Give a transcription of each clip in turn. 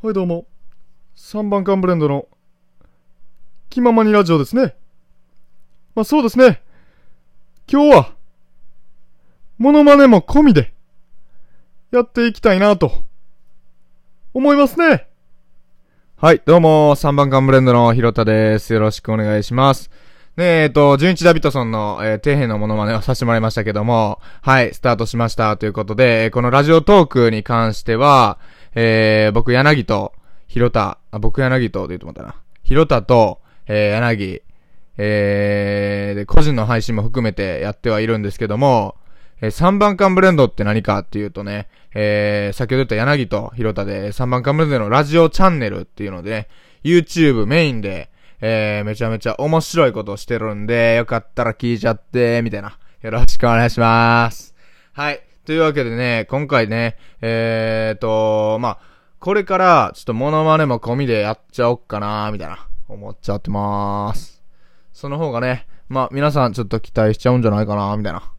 はいどうも。3番缶ブレンドの気ままにラジオですね。まあそうですね。今日は、モノマネも込みで、やっていきたいなと、思いますね。はい、どうも、3番缶ブレンドのひろたです。よろしくお願いします。ねえ、えっと、純一ダビッドソンの、えー底辺のモノマネをさせてもらいましたけども、はい、スタートしましたということで、このラジオトークに関しては、えー、僕柳と、ひろた、あ、僕柳とって言うと思ったな。ひろたと、えー、柳、えー、で、個人の配信も含めてやってはいるんですけども、えー、3番缶ブレンドって何かっていうとね、えー、先ほど言った柳とひろたで、3番缶ブレンドのラジオチャンネルっていうのでね、YouTube メインで、えー、めちゃめちゃ面白いことをしてるんで、よかったら聞いちゃって、みたいな。よろしくお願いします。はい。というわけでね、今回ね、えーと、まあ、これから、ちょっとモノマネも込みでやっちゃおっかなみたいな、思っちゃってまーす。その方がね、まあ、皆さんちょっと期待しちゃうんじゃないかなみたいな。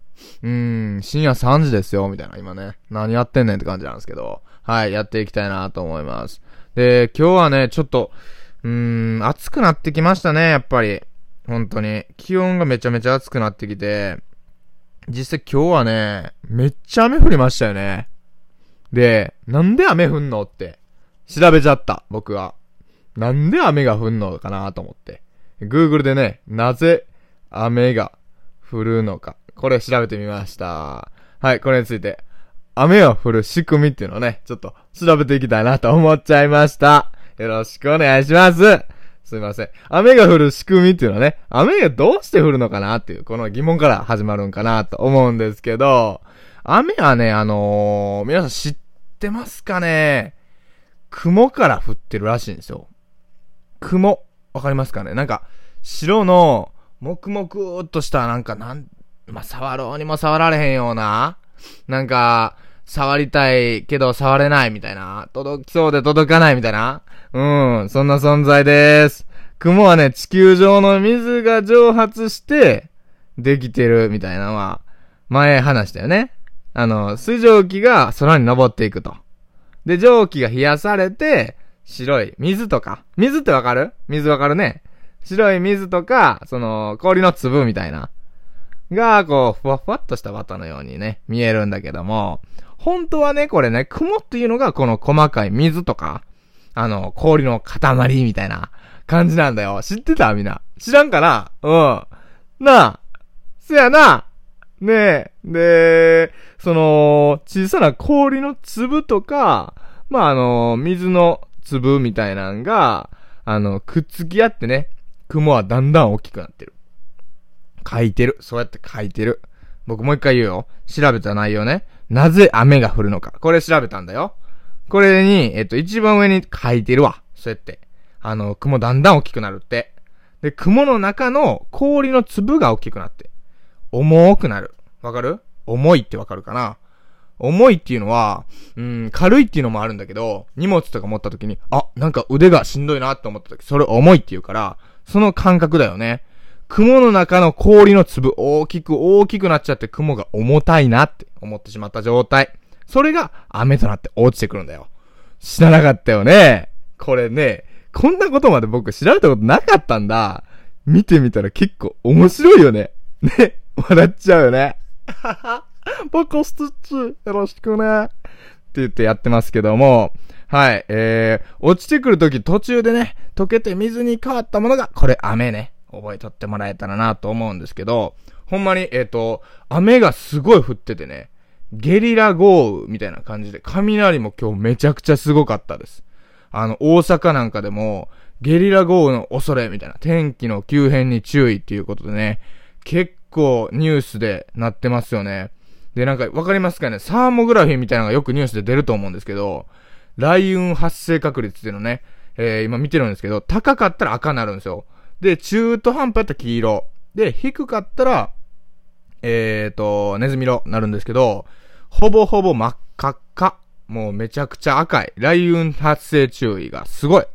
うーん、深夜3時ですよ、みたいな、今ね。何やってんねんって感じなんですけど。はい、やっていきたいなと思います。で、今日はね、ちょっと、うーん、暑くなってきましたね、やっぱり。本当に。気温がめちゃめちゃ暑くなってきて、実際今日はね、めっちゃ雨降りましたよね。で、なんで雨降んのって、調べちゃった、僕は。なんで雨が降んのかなと思って。Google でね、なぜ雨が降るのか。これ調べてみました。はい、これについて。雨を降る仕組みっていうのをね、ちょっと調べていきたいなと思っちゃいました。よろしくお願いします。すいません。雨が降る仕組みっていうのはね、雨がどうして降るのかなっていう、この疑問から始まるんかなと思うんですけど、雨はね、あのー、皆さん知ってますかね？雲から降ってるらしいんですよ。雲。わかりますかね？なんか、白の、黙々っとした、なんか、なん、まあ、触ろうにも触られへんような、なんか、触りたいけど触れないみたいな、届きそうで届かないみたいな、うん、そんな存在です。雲はね、地球上の水が蒸発して、できてるみたいなのは、前話したよね。あの、水蒸気が空に登っていくと。で、蒸気が冷やされて、白い水とか。水ってわかる？水わかるね。白い水とか、その、氷の粒みたいな。が、こう、ふわふわっとした綿のようにね、見えるんだけども、本当はね、これね、雲っていうのがこの細かい水とか、あの、氷の塊みたいな感じなんだよ。知ってた？みんな。知らんかな？うん。なあ。せやな。ねえ。で、その、小さな氷の粒とか、まあ、あの、水の粒みたいなんが、あの、くっつき合ってね、雲はだんだん大きくなってる。書いてる。そうやって書いてる。僕もう一回言うよ。調べた内容ね。なぜ雨が降るのか。これ調べたんだよ。これに、えっと、一番上に書いてるわ。そうやって。あの、雲だんだん大きくなるって。で、雲の中の氷の粒が大きくなって。重くなる。わかる？重いってわかるかな？重いっていうのは、うん、軽いっていうのもあるんだけど、荷物とか持った時に、あ、なんか腕がしんどいなって思った時、それ重いって言うから、その感覚だよね。雲の中の氷の粒、大きく大きくなっちゃって雲が重たいなって思ってしまった状態。それが雨となって落ちてくるんだよ。知らなかったよね。これね、こんなことまで僕調べたことなかったんだ。見てみたら結構面白いよね。ね、笑っちゃうよね。僕スティッチ、よろしくね。って言ってやってますけども、はい、えー、落ちてくるとき途中でね、溶けて水に変わったものが、これ雨ね。覚えとってもらえたらなと思うんですけど、ほんまに、えっ、と、雨がすごい降っててね、ゲリラ豪雨みたいな感じで、雷も今日めちゃくちゃすごかったです。あの、大阪なんかでも、ゲリラ豪雨の恐れみたいな、天気の急変に注意っていうことでね、結構ニュースでなってますよね。で、なんかわかりますかね？サーモグラフィーみたいなのがよくニュースで出ると思うんですけど、雷雲発生確率っていうのね、えー、今見てるんですけど、高かったら赤になるんですよ。で、中途半端やったら黄色。で、低かったら、えーと、ネズミ色になるんですけど、ほぼほぼ真っ赤っか。もうめちゃくちゃ赤い。雷雲発生注意がすごい。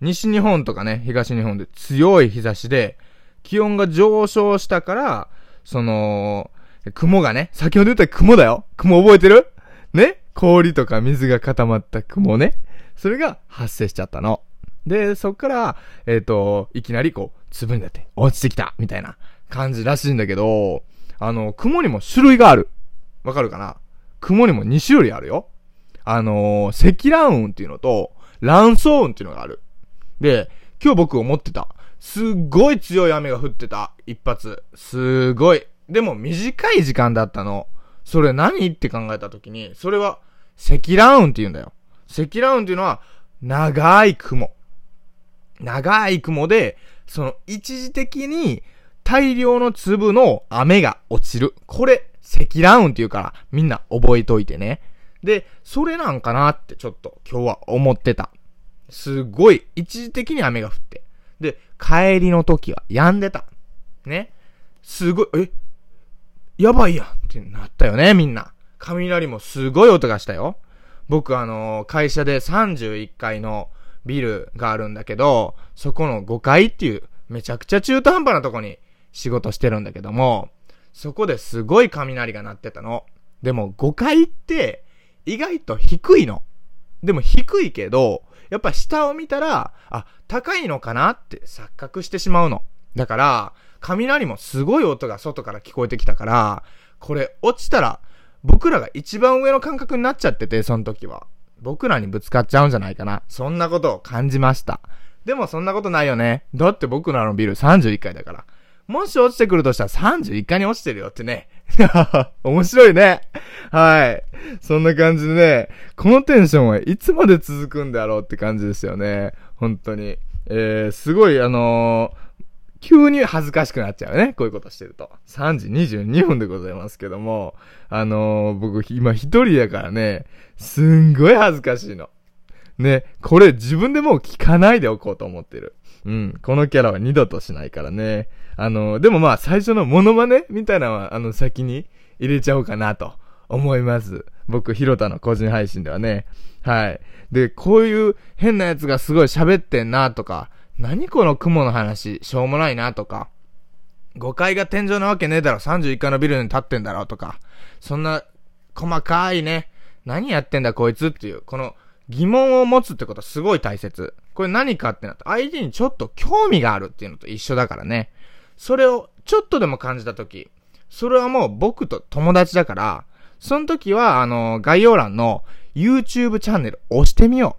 西日本とかね、東日本で強い日差しで、気温が上昇したから、その、雲がね、先ほど言った雲だよ。雲覚えてる？ね？氷とか水が固まった雲ね。それが発生しちゃったの。で、そっから、えっ、ー、と、いきなりこう、粒になって落ちてきたみたいな感じらしいんだけど、あの、雲にも種類がある。わかるかな？雲にも2種類あるよ。あのー、積乱雲っていうのと、乱層雲っていうのがある。で、今日僕思ってた。すっごい強い雨が降ってた。一発。すごい。でも短い時間だったの。それ何って考えたときに、それは積乱雲って言うんだよ。積乱雲っていうのは、長い雲。長い雲で、その一時的に大量の粒の雨が落ちる。これ、積乱雲って言うから、みんな覚えといてね。で、それなんかなってちょっと今日は思ってた。すごい、一時的に雨が降って。で、帰りの時は止んでた。ね。すごい、え？やばいやんってなったよね、みんな。雷もすごい音がしたよ。僕あのー、会社で31階のビルがあるんだけど、そこの5階っていうめちゃくちゃ中途半端なとこに仕事してるんだけども、そこですごい雷が鳴ってたの。でも5階って意外と低いの。でも低いけど、やっぱ下を見たら、あ、高いのかなって錯覚してしまうの。だから、雷もすごい音が外から聞こえてきたから、これ落ちたら、僕らが一番上の感覚になっちゃってて、その時は。僕らにぶつかっちゃうんじゃないかな。そんなことを感じました。でもそんなことないよね。だって僕らのビル31階だから。もし落ちてくるとしたら31階に落ちてるよってね。面白いね。はい。そんな感じでね、このテンションはいつまで続くんだろうって感じですよね。本当に。えー、すごいあのー急に恥ずかしくなっちゃうね。こういうことしてると。3時22分でございますけども、あのー、僕今一人だからね、すんごい恥ずかしいの。ね、これ自分でもう聞かないでおこうと思ってる。うん、このキャラは二度としないからね。あの、でもまあ最初のモノマネみたいなのは、あの、先に入れちゃおうかなと思います。僕、ヒロタの個人配信ではね。はい。で、こういう変なやつがすごい喋ってんなとか、何この雲の話、しょうもないなとか、5階が天井なわけねえだろ、31階のビルに立ってんだろとか、そんな細かいね、何やってんだこいつっていう、この疑問を持つってことすごい大切。これ何かってなった相手にちょっと興味があるっていうのと一緒だからね。それをちょっとでも感じたとき、それはもう僕と友達だから、その時は、あの、概要欄の YouTube チャンネル押してみよ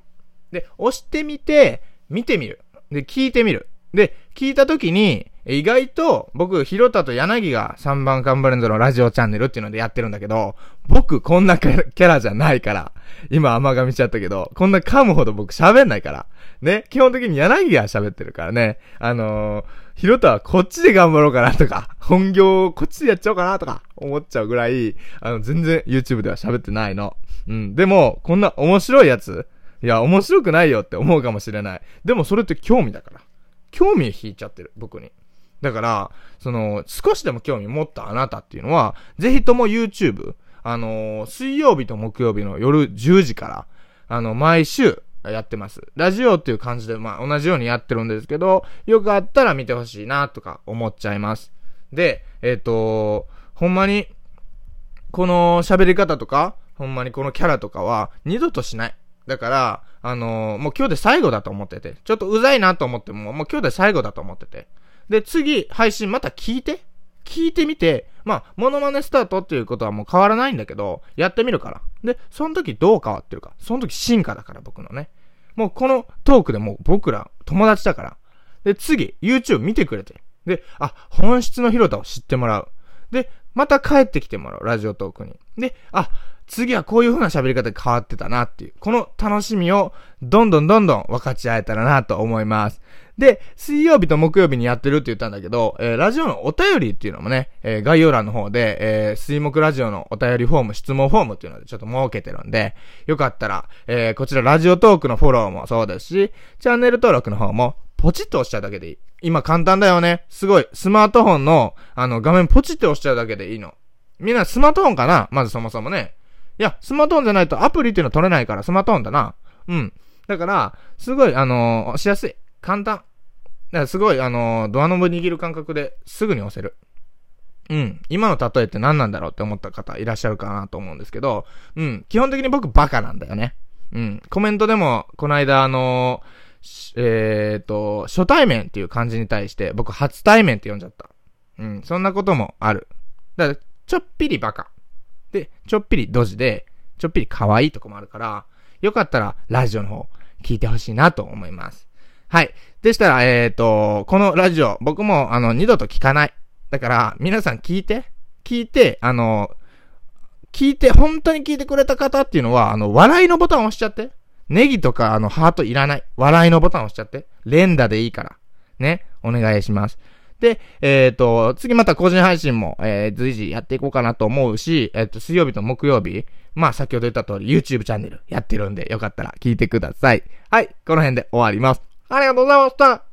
う。で、押してみて、見てみる。で、聞いてみる。で、聞いたときに、意外と、僕、ヒロタと柳が3番カンバレンドのラジオチャンネルっていうのでやってるんだけど、僕、こんなキャラじゃないから。今、甘噛みしちゃったけど、こんな噛むほど僕喋んないから。ね、基本的に柳が喋ってるからね。あのー、ヒロタはこっちで頑張ろうかなとか、本業こっちでやっちゃおうかなとか、思っちゃうぐらい、あの、全然 YouTube では喋ってないの。うん。でも、こんな面白いやつ、いや、面白くないよって思うかもしれない。でもそれって興味だから。興味引いちゃってる、僕に。だから、その、少しでも興味持ったあなたっていうのは、ぜひとも YouTube、あのー、水曜日と木曜日の夜10時から、あの、毎週やってます。ラジオっていう感じで、まあ、同じようにやってるんですけど、よかったら見てほしいな、とか思っちゃいます。で、えっ、ー、と、ほんまに、この喋り方とか、ほんまにこのキャラとかは、二度としない。だから、あのー、もう今日で最後だと思ってて。ちょっとうざいなと思っても、もう今日で最後だと思ってて。で、次、配信また聞いて。聞いてみて、まあ、モノマネスタートっていうことはもう変わらないんだけど、やってみるから。で、その時どう変わってるか。その時進化だから、僕のね。もうこのトークでもう僕ら友達だから。で、次、YouTube 見てくれて。で、あ、本質の広田を知ってもらう。で、また帰ってきてもらう、ラジオトークに。で、あ、次はこういう風な喋り方で変わってたなっていう、この楽しみをどんどんどんどん分かち合えたらなと思います。で、水曜日と木曜日にやってるって言ったんだけど、えー、ラジオのお便りっていうのもね、えー、概要欄の方で、えー、水木ラジオのお便りフォーム、質問フォームっていうのでちょっと設けてるんで、よかったら、えー、こちらラジオトークのフォローもそうですし、チャンネル登録の方もポチッと押しちゃうだけでいい。今簡単だよね。すごい。スマートフォンの、あの、画面ポチッと押しちゃうだけでいいの。みんなスマートフォンかな？まずそもそもね。いや、スマートフォンじゃないとアプリっていうの取れないからスマートフォンだな。うん。だから、すごい、あのー、しやすい。簡単。だからすごい、あのー、ドアノブ握る感覚ですぐに押せる。うん。今の例えって何なんだろうって思った方いらっしゃるかなと思うんですけど、うん。基本的に僕バカなんだよね。うん。コメントでも、この間あのえっ、ー、と、初対面っていう漢字に対して、僕初対面って呼んじゃった。うん。そんなこともある。だから、ちょっぴりバカ。で、ちょっぴりドジで、ちょっぴり可愛いとこもあるから、よかったら、ラジオの方、聞いてほしいなと思います。はい。でしたら、えっ、ー、と、このラジオ、僕も、あの、二度と聞かない。だから、皆さん聞いて、聞いて、あの、聞いて、本当に聞いてくれた方っていうのは、あの、笑いのボタン押しちゃって。ネギとか、あの、ハートいらない。笑いのボタン押しちゃって。連打でいいから。ね。お願いします。で、えっ、ー、と、次また個人配信も、えー、随時やっていこうかなと思うし、えっ、ー、と、水曜日と木曜日、まあ、先ほど言った通り YouTube チャンネルやってるんで、よかったら聞いてください。はい、この辺で終わります。ありがとうございました